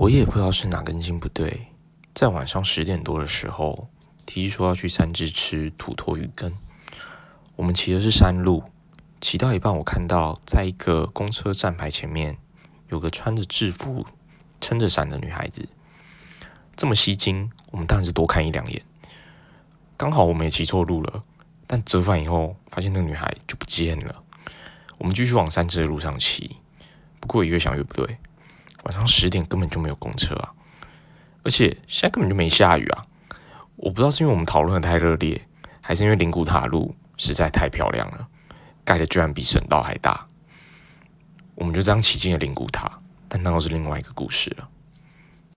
我也不知道是哪根筋不对，在晚上十点多的时候，提议说要去三只吃土托鱼羹。我们骑的是山路，骑到一半，我看到在一个公车站牌前面有个穿着制服、撑着伞的女孩子，这么吸睛，我们当然是多看一两眼。刚好我们也骑错路了，但折返以后，发现那个女孩就不见了。我们继续往三只的路上骑，不过越想越不对。晚上十点根本就没有公车啊，而且现在根本就没下雨啊！我不知道是因为我们讨论的太热烈，还是因为灵谷塔路实在太漂亮了，盖的居然比省道还大。我们就这样骑进了灵谷塔，但那又是另外一个故事了。